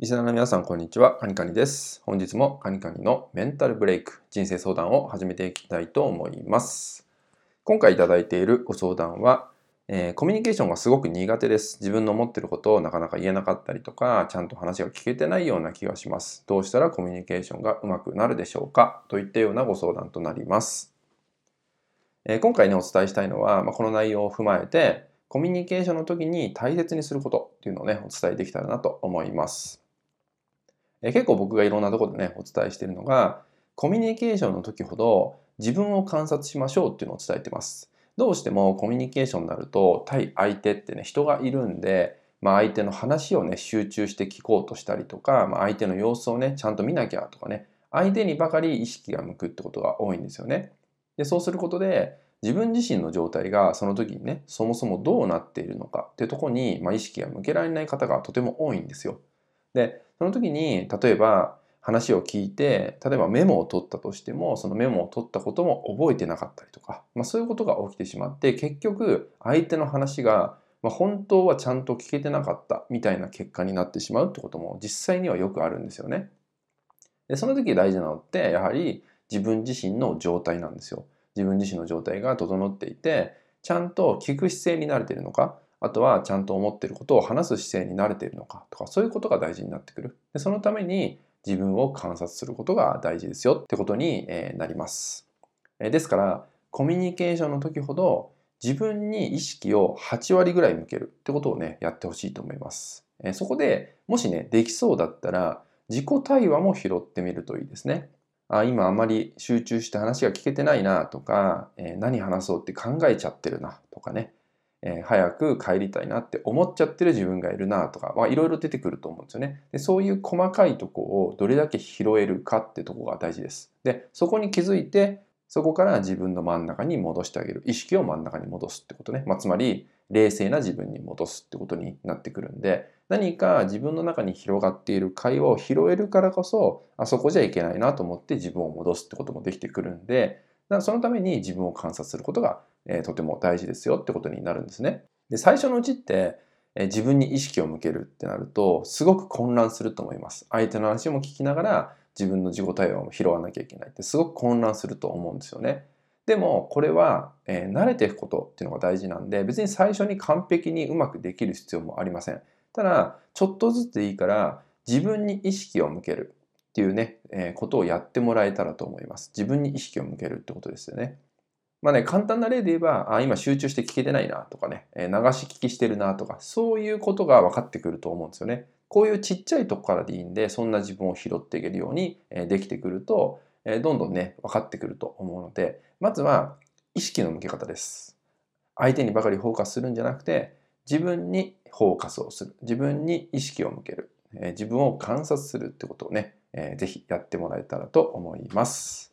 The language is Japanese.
リスナーの皆さん、こんにちは。カニカニです。本日もカニカニのメンタルブレイク、人生相談を始めていきたいと思います。今回いただいているご相談は、えー、コミュニケーションがすごく苦手です。自分の思ってることをなかなか言えなかったりとか、ちゃんと話が聞けてないような気がします。どうしたらコミュニケーションがうまくなるでしょうか？といったようなご相談となります。えー、今回ね、お伝えしたいのは、まあ、この内容を踏まえて、コミュニケーションの時に大切にすることっていうのをね、お伝えできたらなと思います。え結構僕がいろんなとこでね、お伝えしているのが、コミュニケーションの時ほど自分を観察しましょうっていうのを伝えてます。どうしてもコミュニケーションになると、対相手ってね、人がいるんで、まあ、相手の話をね、集中して聞こうとしたりとか、まあ、相手の様子をね、ちゃんと見なきゃとかね、相手にばかり意識が向くってことが多いんですよね。で、そうすることで、自分自身の状態がその時にね、そもそもどうなっているのかってとこに、まあ、意識が向けられない方がとても多いんですよ。で、その時に、例えば話を聞いて、例えばメモを取ったとしても、そのメモを取ったことも覚えてなかったりとか、まあ、そういうことが起きてしまって、結局相手の話が、まあ、本当はちゃんと聞けてなかったみたいな結果になってしまうってことも実際にはよくあるんですよね。でその時大事なのって、やはり自分自身の状態なんですよ。自分自身の状態が整っていて、ちゃんと聞く姿勢に慣れているのか、あとはちゃんと思っていることを話す姿勢に慣れているのかとかそういうことが大事になってくる。でそのために自分を観察することが大事ですよ。ってことになります。ですからコミュニケーションの時ほど自分に意識を8割ぐらい向ける。ってことをねやってほしいと思います。そこでもしねできそうだったら自己対話も拾ってみるといいですね。あ今あまり集中して話が聞けてないなとか、え何話そうって考えちゃってるなとかね。えー、早く帰りたいなって思っちゃってる自分がいるなとか、まあ、いろいろ出てくると思うんですよねで。そういう細かいとこをどれだけ拾えるかってとこが大事です。で、そこに気づいて、そこから自分の真ん中に戻してあげる。意識を真ん中に戻すってことね。まあ、つまり、冷静な自分に戻すってことになってくるんで、何か自分の中に広がっている会話を拾えるからこそ、あそこじゃいけないなと思って自分を戻すってこともできてくるんで、そのために自分を観察することがえー、とても大事ですよってことになるんですね。で最初のうちって、えー、自分に意識を向けるってなるとすごく混乱すると思います。相手の話も聞きながら自分の自己対話も拾わなきゃいけないってすごく混乱すると思うんですよね。でもこれは、えー、慣れていくことっていうのが大事なんで別に最初に完璧にうまくできる必要もありません。ただちょっとずつでいいから自分に意識を向けるっていうね、えー、ことをやってもらえたらと思います。自分に意識を向けるってことですよね。まあね、簡単な例で言えば、あ、今集中して聞けてないなとかね、え流し聞きしてるなとか、そういうことが分かってくると思うんですよね。こういうちっちゃいとこからでいいんで、そんな自分を拾っていけるようにできてくると、どんどんね、分かってくると思うので、まずは意識の向け方です。相手にばかりフォーカスするんじゃなくて、自分にフォーカスをする。自分に意識を向ける。自分を観察するってことをね、ぜひやってもらえたらと思います。